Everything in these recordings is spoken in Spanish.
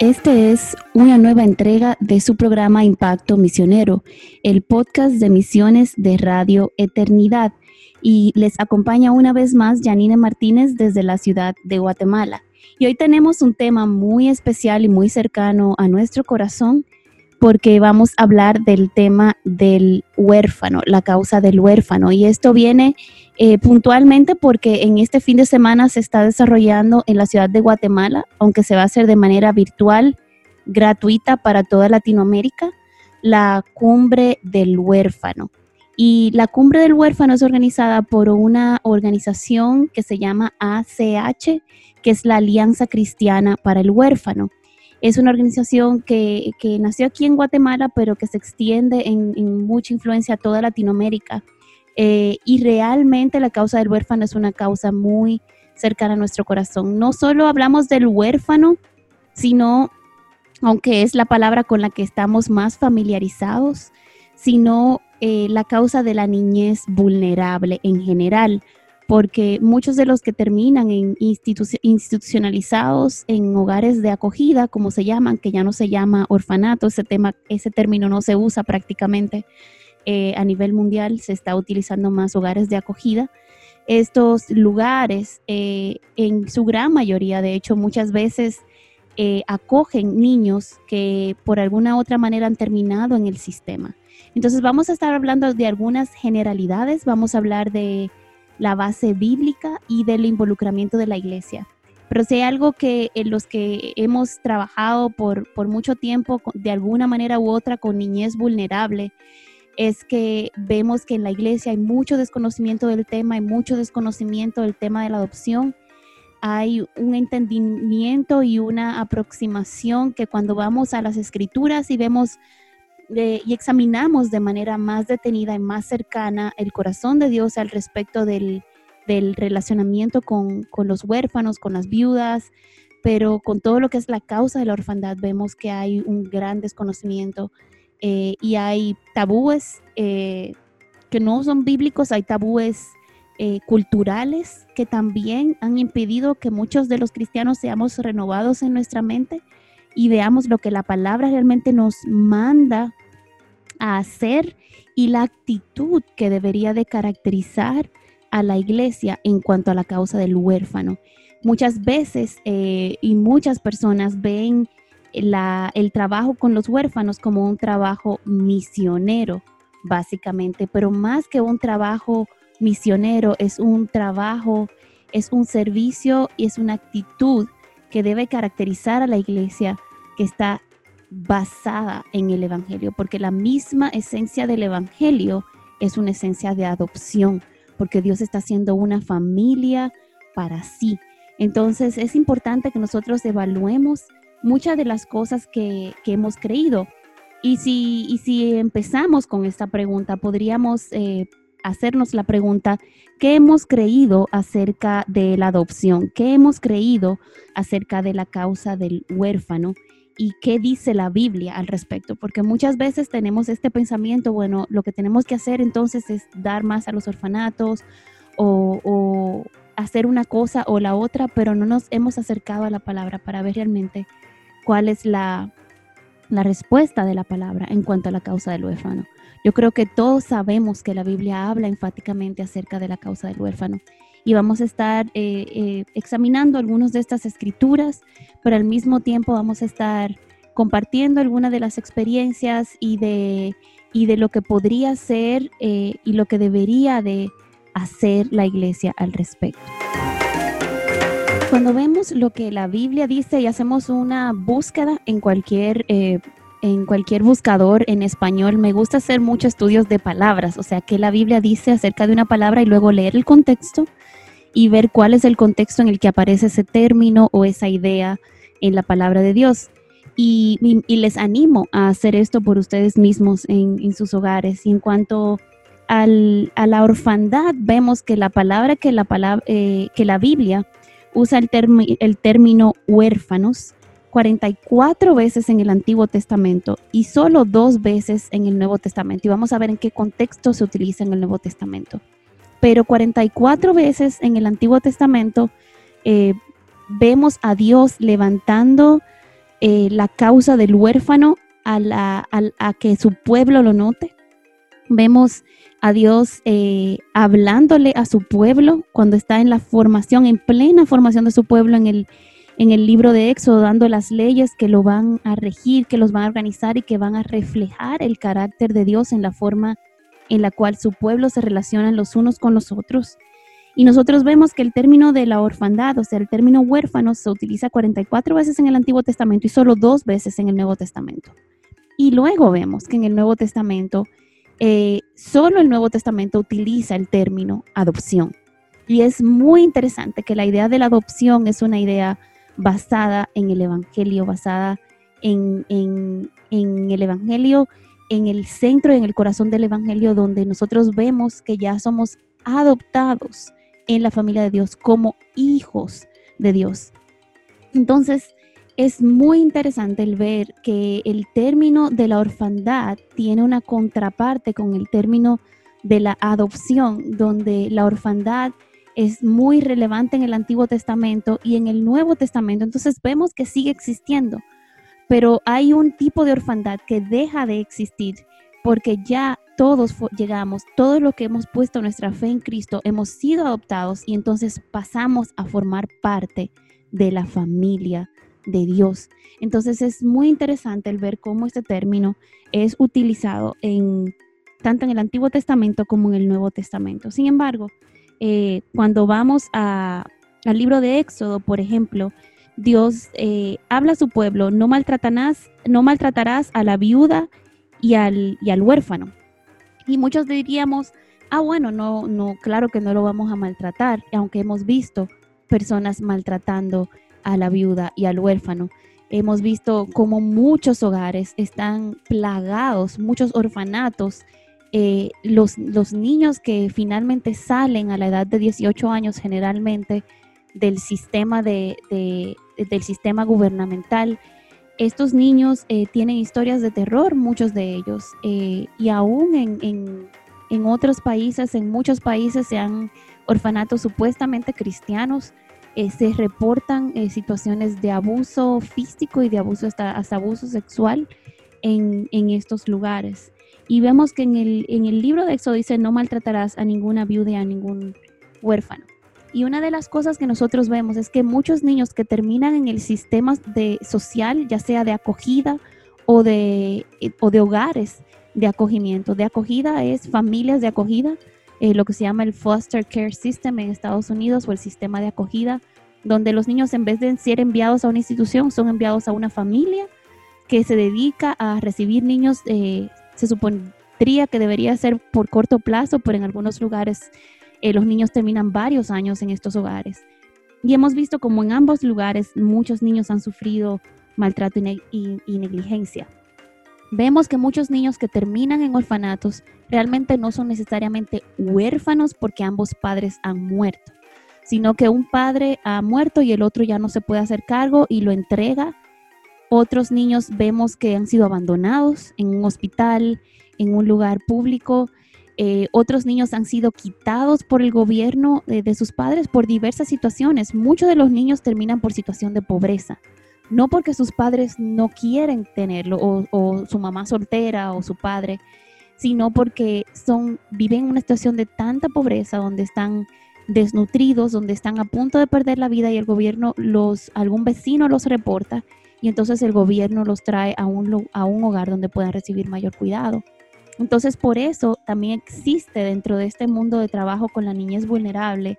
Este es una nueva entrega de su programa Impacto Misionero, el podcast de misiones de Radio Eternidad. Y les acompaña una vez más Janine Martínez desde la ciudad de Guatemala. Y hoy tenemos un tema muy especial y muy cercano a nuestro corazón porque vamos a hablar del tema del huérfano, la causa del huérfano. Y esto viene eh, puntualmente porque en este fin de semana se está desarrollando en la ciudad de Guatemala, aunque se va a hacer de manera virtual, gratuita para toda Latinoamérica, la cumbre del huérfano. Y la cumbre del huérfano es organizada por una organización que se llama ACH, que es la Alianza Cristiana para el Huérfano. Es una organización que, nació aquí en Guatemala, pero que se extiende en, mucha influencia a toda Latinoamérica. Eh, y realmente la causa del huérfano es una causa muy cercana a nuestro corazón. No solo hablamos del huérfano, sino, aunque es la palabra con la que estamos más familiarizados, sino eh, la causa de la niñez vulnerable en general porque muchos de los que terminan en institucionalizados en hogares de acogida, como se llaman, que ya no se llama orfanato, ese, tema, ese término no se usa prácticamente eh, a nivel mundial, se está utilizando más hogares de acogida. Estos lugares, eh, en su gran mayoría, de hecho, muchas veces eh, acogen niños que por alguna otra manera han terminado en el sistema. Entonces vamos a estar hablando de algunas generalidades, vamos a hablar de la base bíblica y del involucramiento de la iglesia. Pero si hay algo que en los que hemos trabajado por, por mucho tiempo, de alguna manera u otra, con niñez vulnerable, es que vemos que en la iglesia hay mucho desconocimiento del tema, hay mucho desconocimiento del tema de la adopción, hay un entendimiento y una aproximación que cuando vamos a las escrituras y vemos y examinamos de manera más detenida y más cercana el corazón de Dios al respecto del, relacionamiento con, los huérfanos, con las viudas, pero con todo lo que es la causa de la orfandad vemos que hay un gran desconocimiento eh, y hay tabúes eh, que no son bíblicos, hay tabúes eh, culturales que también han impedido que muchos de los cristianos seamos renovados en nuestra mente y veamos lo que la palabra realmente nos manda a hacer y la actitud que debería de caracterizar a la iglesia en cuanto a la causa del huérfano. Muchas veces eh, y muchas personas ven el trabajo con los huérfanos como un trabajo misionero, básicamente, pero más que un trabajo misionero, es un trabajo, es un servicio y es una actitud que debe caracterizar a la iglesia que está basada en el Evangelio, porque la misma esencia del Evangelio es una esencia de adopción, porque Dios está haciendo una familia para sí. Entonces es importante que nosotros evaluemos muchas de las cosas que, hemos creído. Y si, y si empezamos con esta pregunta, podríamos eh, hacernos la pregunta, ¿qué hemos creído acerca de la adopción? ¿Qué hemos creído acerca de la causa del huérfano? Y qué dice la Biblia al respecto, porque muchas veces tenemos este pensamiento, bueno, lo que tenemos que hacer entonces es dar más a los orfanatos o, hacer una cosa o la otra, pero no nos hemos acercado a la palabra para ver realmente cuál es la, la respuesta de la palabra en cuanto a la causa del huérfano. Yo creo que todos sabemos que la Biblia habla enfáticamente acerca de la causa del huérfano y vamos a estar eh, eh, examinando algunas de estas escrituras, pero al mismo tiempo vamos a estar compartiendo algunas de las experiencias y de, y de lo que podría ser eh, y lo que debería de hacer la iglesia al respecto. Cuando vemos lo que la Biblia dice y hacemos una búsqueda en cualquier en cualquier buscador en español, me gusta hacer muchos estudios de palabras, o sea, que la Biblia dice acerca de una palabra y luego leer el contexto y ver cuál es el contexto en el que aparece ese término o esa idea en la palabra de Dios. Y, les animo a hacer esto por ustedes mismos en, sus hogares. Y en cuanto a la orfandad, vemos que la palabra que la, palabra, eh, que la Biblia usa el, el término huérfanos 44 veces en el Antiguo Testamento y solo dos veces en el Nuevo Testamento. Y vamos a ver en qué contexto se utiliza en el Nuevo Testamento. Pero 44 veces en el Antiguo Testamento eh, vemos a Dios levantando eh, la causa del huérfano a, a, que su pueblo lo note. Vemos a Dios eh, hablándole a su pueblo cuando está en la formación, en plena formación de su pueblo en el, en el libro de Éxodo, dando las leyes que lo van a regir, que los van a organizar y que van a reflejar el carácter de Dios en la forma en la cual su pueblo se relaciona los unos con los otros. Y nosotros vemos que el término de la orfandad, o sea, el término huérfano, se utiliza 44 veces en el Antiguo Testamento y solo dos veces en el Nuevo Testamento. Y luego vemos que en el Nuevo Testamento, eh, solo el Nuevo Testamento utiliza el término adopción. Y es muy interesante que la idea de la adopción es una idea basada en el Evangelio, basada en, el Evangelio, en el centro, en el corazón del Evangelio, donde nosotros vemos que ya somos adoptados en la familia de Dios como hijos de Dios. Entonces, es muy interesante el ver que el término de la orfandad tiene una contraparte con el término de la adopción, donde la orfandad es muy relevante en el Antiguo Testamento y en el Nuevo Testamento. Entonces vemos que sigue existiendo, pero hay un tipo de orfandad que deja de existir porque ya todos llegamos, todo lo que hemos puesto nuestra fe en Cristo, hemos sido adoptados y entonces pasamos a formar parte de la familia de Dios. Entonces es muy interesante el ver cómo este término es utilizado en tanto en el Antiguo Testamento como en el Nuevo Testamento. Sin embargo, eh, cuando vamos al libro de Éxodo, por ejemplo, Dios eh, habla a su pueblo, no maltratarás, no maltratarás a la viuda y al, y al huérfano. Y muchos diríamos, ah, bueno, no, no, claro que no lo vamos a maltratar, aunque hemos visto personas maltratando a la viuda y al huérfano. Hemos visto como muchos hogares están plagados, muchos orfanatos eh, los, los, niños que finalmente salen a la edad de 18 años generalmente del sistema, de, del sistema gubernamental, estos niños eh, tienen historias de terror, muchos de ellos, eh, y aún en, en, otros países, en muchos países se han orfanatos supuestamente cristianos, se reportan situaciones de abuso físico y de abuso hasta, hasta abuso sexual en, en estos lugares. Y vemos que en el, en el libro de Éxodo dice, no maltratarás a ninguna viuda y a ningún huérfano. Y una de las cosas que nosotros vemos es que muchos niños que terminan en el sistema de social, ya sea de acogida o de, o de hogares de acogimiento, de acogida es familias de acogida, eh, lo que se llama el Foster Care System en Estados Unidos o el sistema de acogida, donde los niños en vez de ser enviados a una institución son enviados a una familia que se dedica a recibir niños eh, se supondría que debería ser por corto plazo, pero en algunos lugares eh, los niños terminan varios años en estos hogares. Y hemos visto como en ambos lugares muchos niños han sufrido maltrato y, y negligencia. Vemos que muchos niños que terminan en orfanatos realmente no son necesariamente huérfanos porque ambos padres han muerto, sino que un padre ha muerto y el otro ya no se puede hacer cargo y lo entrega otros niños vemos que han sido abandonados en un hospital, en un lugar público. Eh, otros niños han sido quitados por el gobierno de, sus padres por diversas situaciones. Muchos de los niños terminan por situación de pobreza, no porque sus padres no quieren tenerlo o, o su mamá soltera o su padre, sino porque son, viven en una situación de tanta pobreza donde están desnutridos, donde están a punto de perder la vida y el gobierno los, algún vecino los reporta y entonces el gobierno los trae a un, a un hogar donde puedan recibir mayor cuidado. Entonces, por eso también existe dentro de este mundo de trabajo con la niñez vulnerable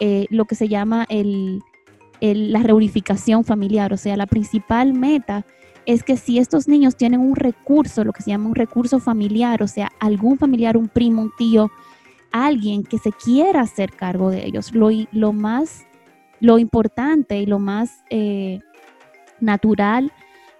eh, lo que se llama el, la reunificación familiar. O sea, la principal meta es que si estos niños tienen un recurso, lo que se llama un recurso familiar, o sea, algún familiar, un primo, un tío, alguien que se quiera hacer cargo de ellos, lo, lo más, lo importante y lo más... Eh, natural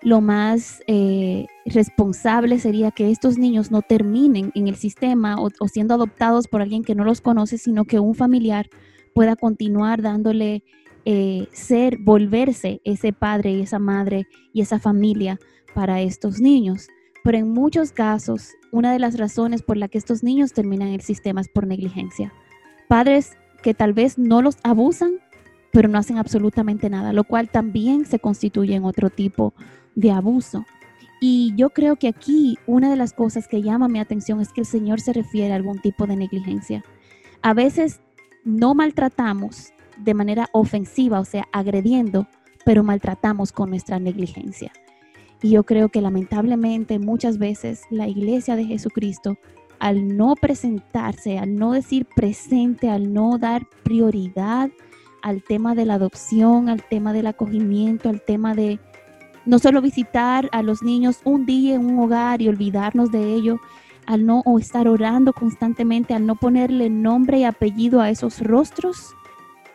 lo más eh, responsable sería que estos niños no terminen en el sistema o, siendo adoptados por alguien que no los conoce, sino que un familiar pueda continuar dándole eh, ser, volverse ese padre y esa madre y esa familia para estos niños. Pero en muchos casos, una de las razones por la que estos niños terminan en el sistema es por negligencia. Padres que tal vez no los abusan, pero no hacen absolutamente nada, lo cual también se constituye en otro tipo abuso. Y yo creo que aquí una de las cosas que llama mi atención es que el Señor se refiere a algún tipo de negligencia. A veces no maltratamos de manera ofensiva, o sea, agrediendo, pero maltratamos con nuestra negligencia. Y yo creo que lamentablemente muchas veces la iglesia de Jesucristo, al no presentarse, al no decir presente, al no dar prioridad al tema de la adopción, al tema del acogimiento, al tema de no solo visitar a los niños un día en un hogar y olvidarnos de ello, al no estar orando constantemente, al no ponerle nombre y apellido a esos rostros,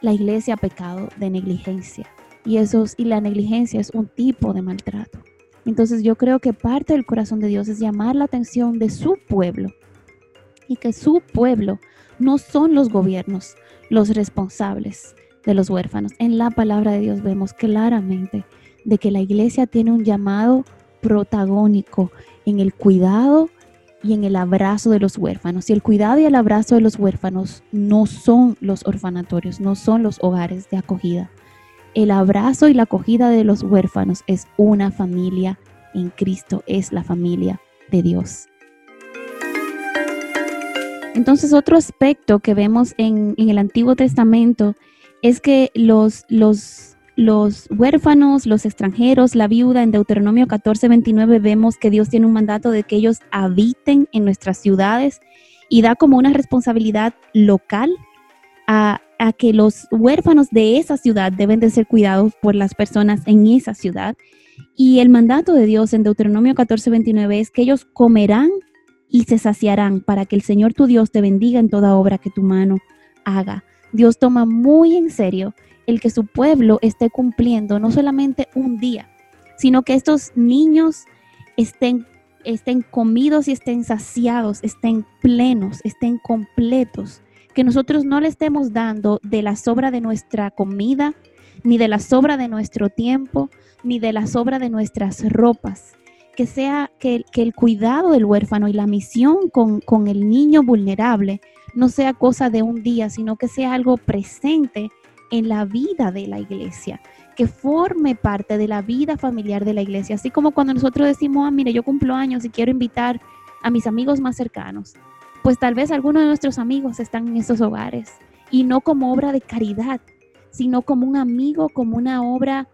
la iglesia ha pecado de negligencia. Y, esos, y la negligencia es un tipo de maltrato. Entonces yo creo que parte del corazón de Dios es llamar la atención de su pueblo y que su pueblo no son los gobiernos los responsables de los huérfanos. En la palabra de Dios vemos claramente de que la iglesia tiene un llamado protagónico en el cuidado y en el abrazo de los huérfanos. Y el cuidado y el abrazo de los huérfanos no son los orfanatorios, no son los hogares de acogida. El abrazo y la acogida de los huérfanos es una familia en Cristo, es la familia de Dios. Entonces, otro aspecto que vemos en, en el Antiguo Testamento es que los, los los huérfanos, los extranjeros, la viuda, en Deuteronomio 14, 29 vemos que Dios tiene un mandato de que ellos habiten en nuestras ciudades y da como una responsabilidad local a, a, que los huérfanos de esa ciudad deben de ser cuidados por las personas en esa ciudad. Y el mandato de Dios en Deuteronomio 14, 29 es que ellos comerán y se saciarán para que el Señor tu Dios te bendiga en toda obra que tu mano haga. Dios toma muy en serio el que su pueblo esté cumpliendo no solamente un día, sino que estos niños estén, estén comidos y estén saciados, estén plenos, estén completos, que nosotros no le estemos dando de la sobra de nuestra comida, ni de la sobra de nuestro tiempo, ni de la sobra de nuestras ropas. Que sea que, que el cuidado del huérfano y la misión con, con el niño vulnerable no sea cosa de un día, sino que sea algo presente en la vida de la iglesia, que forme parte de la vida familiar de la iglesia. Así como cuando nosotros decimos, ah, mire, yo cumplo años y quiero invitar a mis amigos más cercanos, pues tal vez algunos de nuestros amigos están en esos hogares y no como obra de caridad, sino como un amigo, como una obra,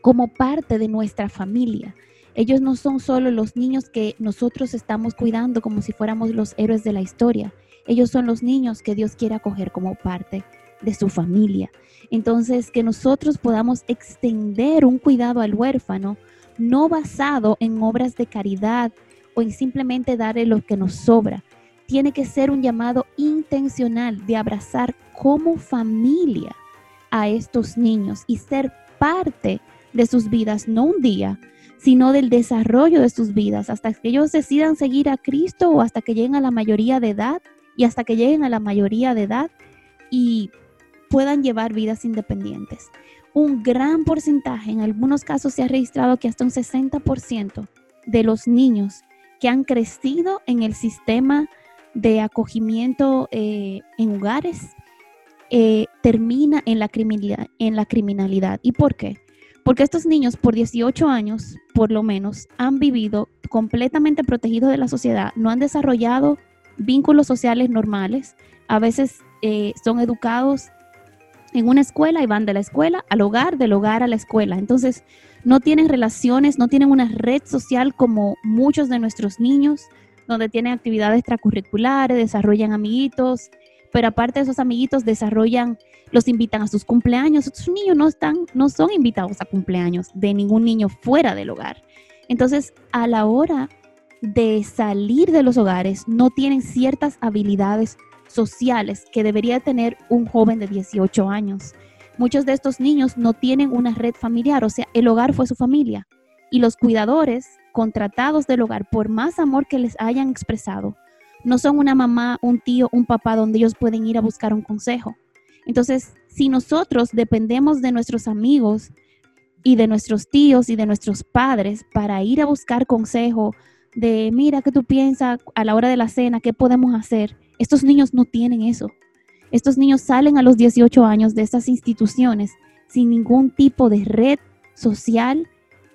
como parte de nuestra familia. Ellos no son solo los niños que nosotros estamos cuidando como si fuéramos los héroes de la historia. Ellos son los niños que Dios quiere acoger como parte de su familia. Entonces, que nosotros podamos extender un cuidado al huérfano, no basado en obras de caridad o en simplemente darle lo que nos sobra. Tiene que ser un llamado intencional de abrazar como familia a estos niños y ser parte de sus vidas, no un día, sino del desarrollo de sus vidas, hasta que ellos decidan seguir a Cristo o hasta que lleguen a la mayoría de edad y hasta que lleguen a la mayoría de edad y puedan llevar vidas independientes. Un gran porcentaje, en algunos casos se ha registrado que hasta un 60% de los niños que han crecido en el sistema de acogimiento eh, en hogares eh, termina en la, criminalidad, en la criminalidad. ¿Y por qué? Porque estos niños por 18 años, por lo menos, han vivido completamente protegidos de la sociedad, no han desarrollado vínculos sociales normales, a veces eh, son educados en una escuela y van de la escuela al hogar, del hogar a la escuela. Entonces, no tienen relaciones, no tienen una red social como muchos de nuestros niños, donde tienen actividades extracurriculares, desarrollan amiguitos, pero aparte de esos amiguitos desarrollan, los invitan a sus cumpleaños. Estos niños no están, no son invitados a cumpleaños de ningún niño fuera del hogar. Entonces, a la hora de salir de los hogares, no tienen ciertas habilidades sociales que debería tener un joven de 18 años. Muchos de estos niños no tienen una red familiar, o sea, el hogar fue su familia. Y los cuidadores contratados del hogar, por más amor que les hayan expresado, no son una mamá, un tío, un papá donde ellos pueden ir a buscar un consejo. Entonces, si nosotros dependemos de nuestros amigos y de nuestros tíos y de nuestros padres para ir a buscar consejo de, mira, ¿qué tú piensas a la hora de la cena? ¿Qué podemos hacer? Estos niños no tienen eso. Estos niños salen a los 18 años de estas instituciones sin ningún tipo de red social,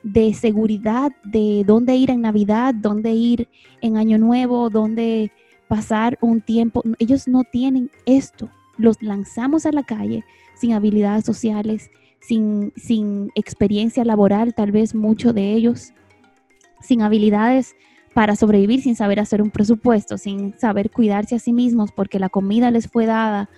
de seguridad, de dónde ir en Navidad, dónde ir en Año Nuevo, dónde pasar un tiempo. Ellos no tienen esto. Los lanzamos a la calle sin habilidades sociales, sin, sin experiencia laboral, tal vez muchos de ellos, sin habilidades para sobrevivir sin saber hacer un presupuesto, sin saber cuidarse a sí mismos porque la comida les fue dada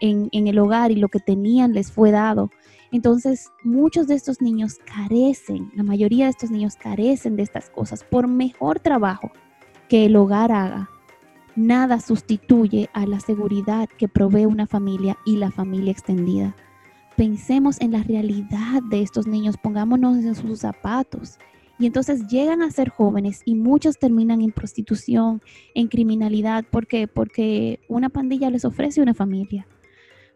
en, el hogar y lo que tenían les fue dado. Entonces, muchos de estos niños carecen, la mayoría de estos niños carecen de estas cosas. Por mejor trabajo que el hogar haga, nada sustituye a la seguridad que provee una familia y la familia extendida. Pensemos en la realidad de estos niños, pongámonos en sus zapatos y entonces llegan a ser jóvenes y muchos terminan en prostitución, en criminalidad. ¿Por? Porque una pandilla les ofrece una familia.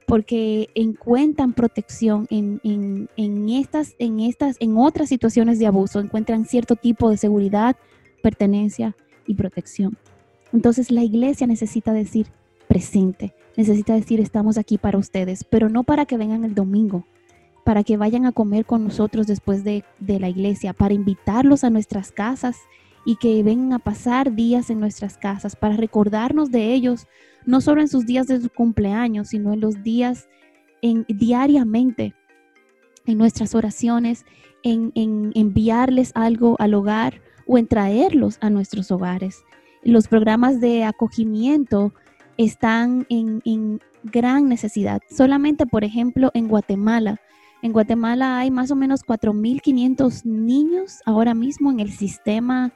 Porque encuentran protección en, estas, en estas, en otras situaciones de abuso, encuentran cierto tipo de seguridad, pertenencia y protección. Entonces la iglesia necesita decir presente, necesita decir estamos aquí para ustedes, pero no para que vengan el domingo, para que vayan a comer con nosotros después de, la iglesia, para invitarlos a nuestras casas y que vengan a pasar días en nuestras casas, para recordarnos de ellos, no solo en sus días de su cumpleaños, sino en los días en, diariamente, en nuestras oraciones, en, enviarles algo al hogar o en traerlos a nuestros hogares. Los programas de acogimiento están en, en gran necesidad. Solamente, por ejemplo, en Guatemala, en Guatemala hay más o menos 4.500 niños ahora mismo en el sistema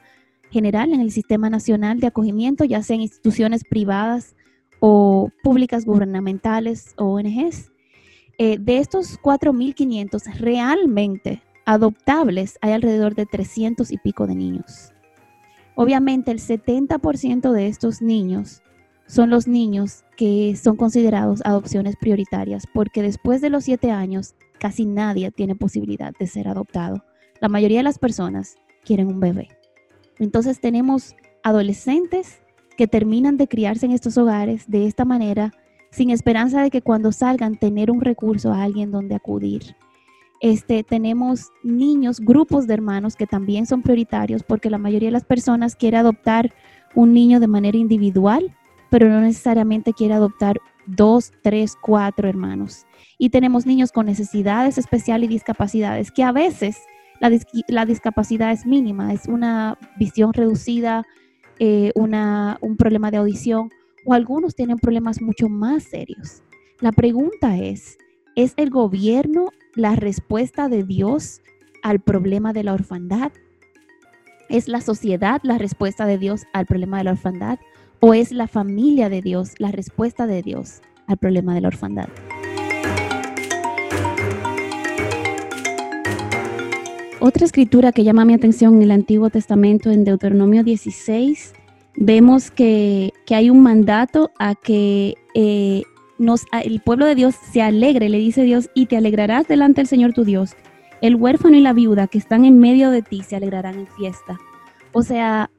general, en el sistema nacional de acogimiento, ya sea en instituciones privadas o públicas gubernamentales o ONGs. Eh, de estos 4.500 realmente adoptables hay alrededor de 300 y pico de niños. Obviamente el 70% de estos niños son los niños que son considerados adopciones prioritarias porque después de los 7 años casi nadie tiene posibilidad de ser adoptado. La mayoría de las personas quieren un bebé. Entonces tenemos adolescentes que terminan de criarse en estos hogares de esta manera, sin esperanza de que cuando salgan tener un recurso a alguien donde acudir. Este, tenemos niños, grupos de hermanos que también son prioritarios porque la mayoría de las personas quiere adoptar un niño de manera individual, pero no necesariamente quiere adoptar dos, tres, cuatro hermanos y tenemos niños con necesidades especiales y discapacidades, que a veces la, discapacidad es mínima, es una visión reducida, eh, una, un problema de audición, o algunos tienen problemas mucho más serios. La pregunta es, ¿es el gobierno la respuesta de Dios al problema de la orfandad? ¿Es la sociedad la respuesta de Dios al problema de la orfandad? ¿O es la familia de Dios la respuesta de Dios al problema de la orfandad? Otra escritura que llama mi atención en el Antiguo Testamento, en Deuteronomio 16, vemos que, hay un mandato a que eh, el pueblo de Dios se alegre, le dice Dios, y te alegrarás delante del Señor tu Dios. El huérfano y la viuda que están en medio de ti se alegrarán en fiesta. O sea,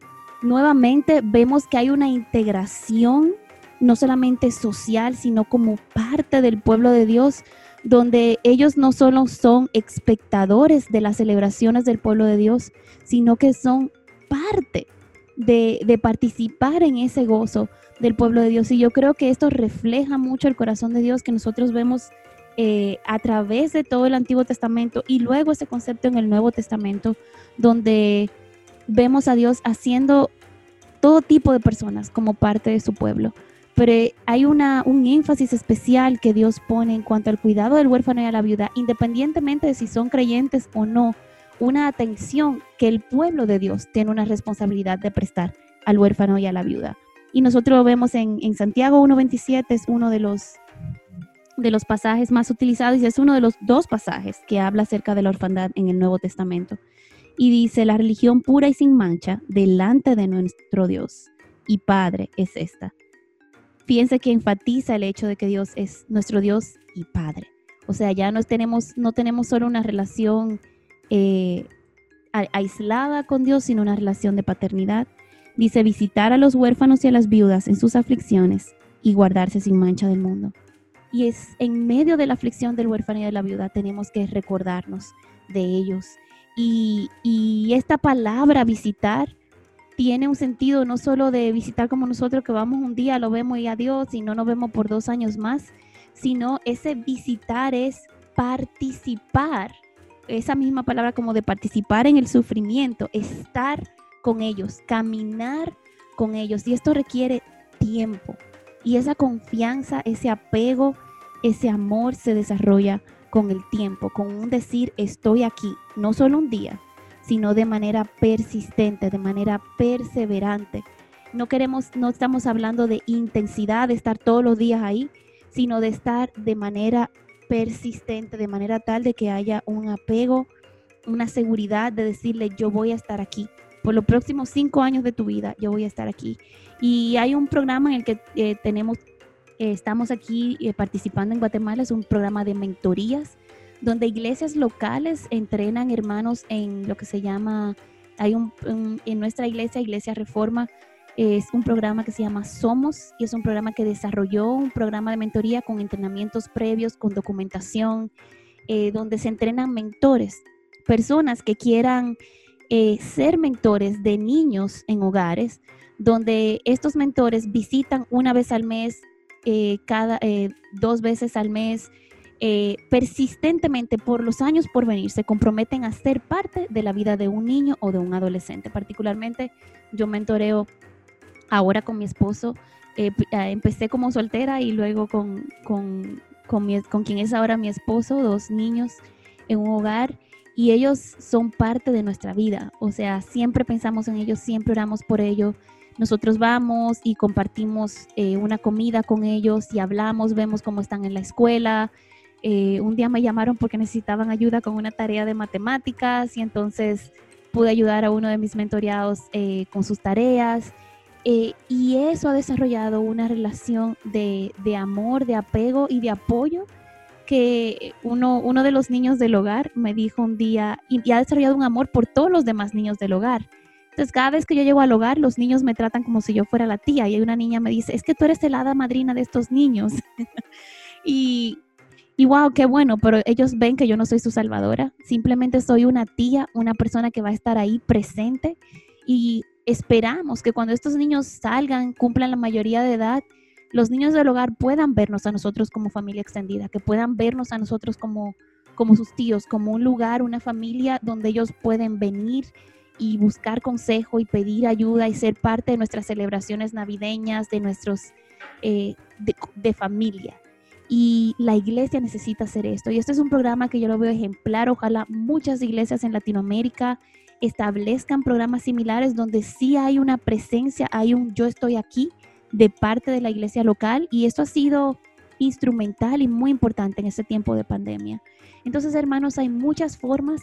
nuevamente vemos que hay una integración, no solamente social, sino como parte del pueblo de Dios, donde ellos no solo son espectadores de las celebraciones del pueblo de Dios, sino que son parte de, participar en ese gozo del pueblo de Dios. Y yo creo que esto refleja mucho el corazón de Dios que nosotros vemos eh, a través de todo el Antiguo Testamento y luego ese concepto en el Nuevo Testamento, donde vemos a Dios haciendo todo tipo de personas como parte de su pueblo pero hay una, un énfasis especial que Dios pone en cuanto al cuidado del huérfano y a la viuda, independientemente de si son creyentes o no, una atención que el pueblo de Dios tiene una responsabilidad de prestar al huérfano y a la viuda. Y nosotros vemos en, en Santiago 1.27, es uno de los, de los pasajes más utilizados y es uno de los dos pasajes que habla acerca de la orfandad en el Nuevo Testamento. Y dice, la religión pura y sin mancha delante de nuestro Dios y Padre es esta. Fíjense que enfatiza el hecho de que Dios es nuestro Dios y Padre. O sea, ya no tenemos, no tenemos solo una relación eh, aislada con Dios, sino una relación de paternidad. Dice visitar a los huérfanos y a las viudas en sus aflicciones y guardarse sin mancha del mundo. Y es en medio de la aflicción del huérfano y de la viuda tenemos que recordarnos de ellos. Y, esta palabra visitar tiene un sentido no solo de visitar como nosotros que vamos un día, lo vemos y adiós y no nos vemos por dos años más, sino ese visitar es participar, esa misma palabra como de participar en el sufrimiento, estar con ellos, caminar con ellos. Y esto requiere tiempo. Y esa confianza, ese apego, ese amor se desarrolla con el tiempo, con un decir estoy aquí, no solo un día, sino de manera persistente, de manera perseverante. No queremos, no estamos hablando de intensidad, de estar todos los días ahí, sino de estar de manera persistente, de manera tal de que haya un apego, una seguridad de decirle, yo voy a estar aquí. Por los próximos cinco años de tu vida, yo voy a estar aquí. Y hay un programa en el que eh, tenemos, estamos aquí eh, participando en Guatemala, es un programa de mentorías donde iglesias locales entrenan hermanos en lo que se llama, hay un, en nuestra iglesia, Iglesia Reforma, es un programa que se llama Somos y es un programa que desarrolló un programa de mentoría con entrenamientos previos, con documentación, eh, donde se entrenan mentores, personas que quieran eh, ser mentores de niños en hogares, donde estos mentores visitan una vez al mes, eh, cada dos veces al mes, eh, persistentemente por los años por venir se comprometen a ser parte de la vida de un niño o de un adolescente. Particularmente yo mentoreo ahora con mi esposo. Eh, ah, empecé como soltera y luego con, con, con quien es ahora mi esposo, dos niños en un hogar y ellos son parte de nuestra vida. O sea, siempre pensamos en ellos, siempre oramos por ellos. Nosotros vamos y compartimos eh, una comida con ellos y hablamos, vemos cómo están en la escuela, eh, un día me llamaron porque necesitaban ayuda con una tarea de matemáticas y entonces pude ayudar a uno de mis mentoreados eh, con sus tareas. Eh, y eso ha desarrollado una relación de, amor, de apego y de apoyo que uno, uno de los niños del hogar me dijo un día y, ha desarrollado un amor por todos los demás niños del hogar. Entonces, cada vez que yo llego al hogar, los niños me tratan como si yo fuera la tía. Y hay una niña me dice, es que tú eres el hada madrina de estos niños. y, y wow, qué bueno, pero ellos ven que yo no soy su salvadora, simplemente soy una tía, una persona que va a estar ahí presente y esperamos que cuando estos niños salgan, cumplan la mayoría de edad, los niños del hogar puedan vernos a nosotros como familia extendida, que puedan vernos a nosotros como, como sus tíos, como un lugar, una familia donde ellos pueden venir y buscar consejo y pedir ayuda y ser parte de nuestras celebraciones navideñas, de nuestros, eh, de familia. Y la iglesia necesita hacer esto. Y este es un programa que yo lo veo ejemplar. Ojalá muchas iglesias en Latinoamérica establezcan programas similares donde sí hay una presencia, hay un yo estoy aquí de parte de la iglesia local. Y esto ha sido instrumental y muy importante en este tiempo de pandemia. Entonces, hermanos, hay muchas formas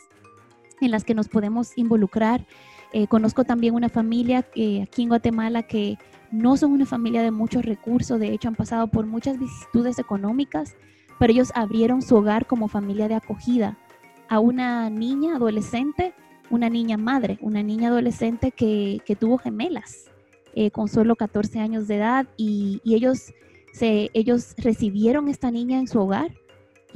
en las que nos podemos involucrar. Eh, conozco también una familia eh, aquí en Guatemala que no son una familia de muchos recursos, de hecho han pasado por muchas vicisitudes económicas, pero ellos abrieron su hogar como familia de acogida a una niña adolescente, una niña madre, una niña adolescente que, tuvo gemelas eh, con solo 14 años de edad y, ellos, se, ellos recibieron esta niña en su hogar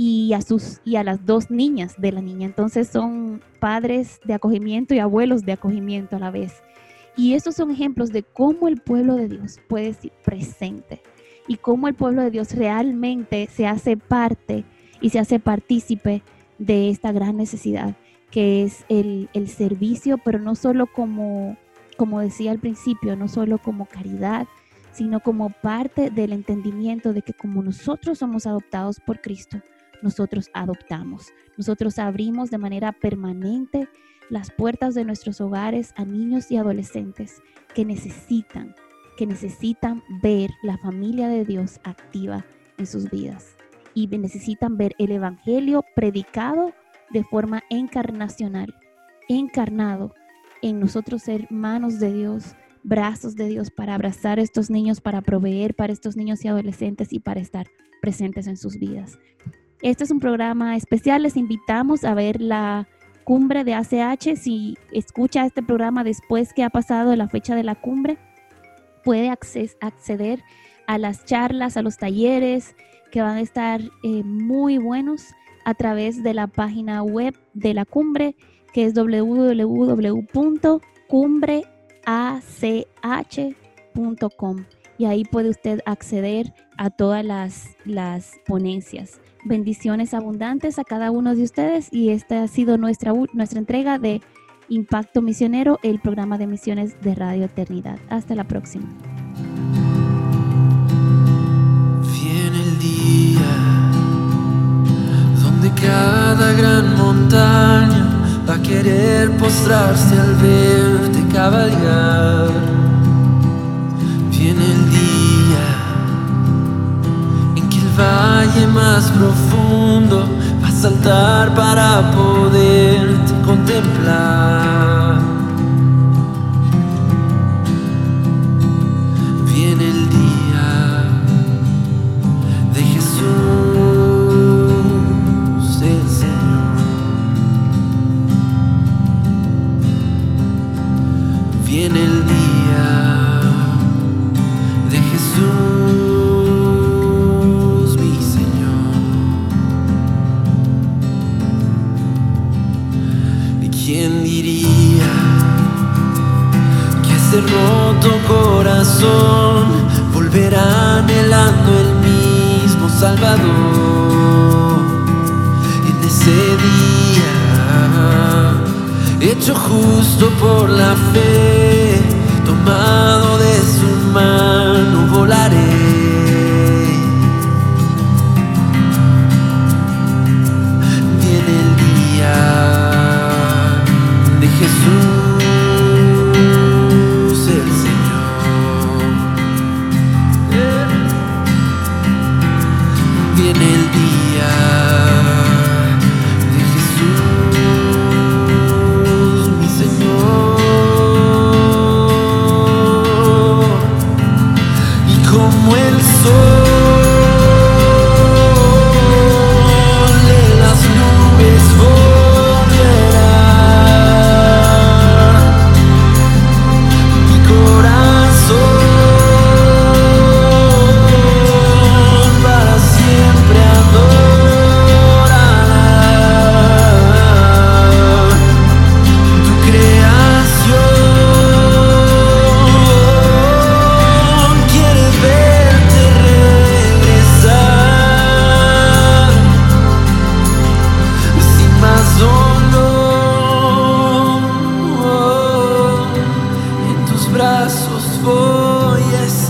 y a, sus, y a las dos niñas de la niña. Entonces son padres de acogimiento y abuelos de acogimiento a la vez. Y estos son ejemplos de cómo el pueblo de Dios puede ser presente y cómo el pueblo de Dios realmente se hace parte y se hace partícipe de esta gran necesidad que es el, el servicio, pero no solo como, como decía al principio, no solo como caridad, sino como parte del entendimiento de que como nosotros somos adoptados por Cristo, nosotros adoptamos, nosotros abrimos de manera permanente las puertas de nuestros hogares a niños y adolescentes que necesitan, que necesitan ver la familia de Dios activa en sus vidas y necesitan ver el Evangelio predicado de forma encarnacional encarnado en nosotros ser manos de Dios, brazos de Dios para abrazar a estos niños, para proveer para estos niños y adolescentes y para estar presentes en sus vidas. Este es un programa especial, les invitamos a ver la cumbre de ACH. Si escucha este programa después que ha pasado la fecha de la cumbre, puede acceder a las charlas, a los talleres que van a estar eh, muy buenos a través de la página web de la cumbre, que es www.cumbreach.com. Y ahí puede usted acceder a todas las, las ponencias. Bendiciones abundantes a cada uno de ustedes y esta ha sido nuestra, nuestra entrega de Impacto Misionero, el programa de misiones de Radio Eternidad. Hasta la próxima. Viene el día donde cada gran montaña va a querer postrarse al verte cabalgar. Viene el valle más profundo va a saltar para poderte contemplar. Viene el día de Jesús, el Señor. Viene el día de Jesús, hecho justo por la fe, tomado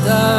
a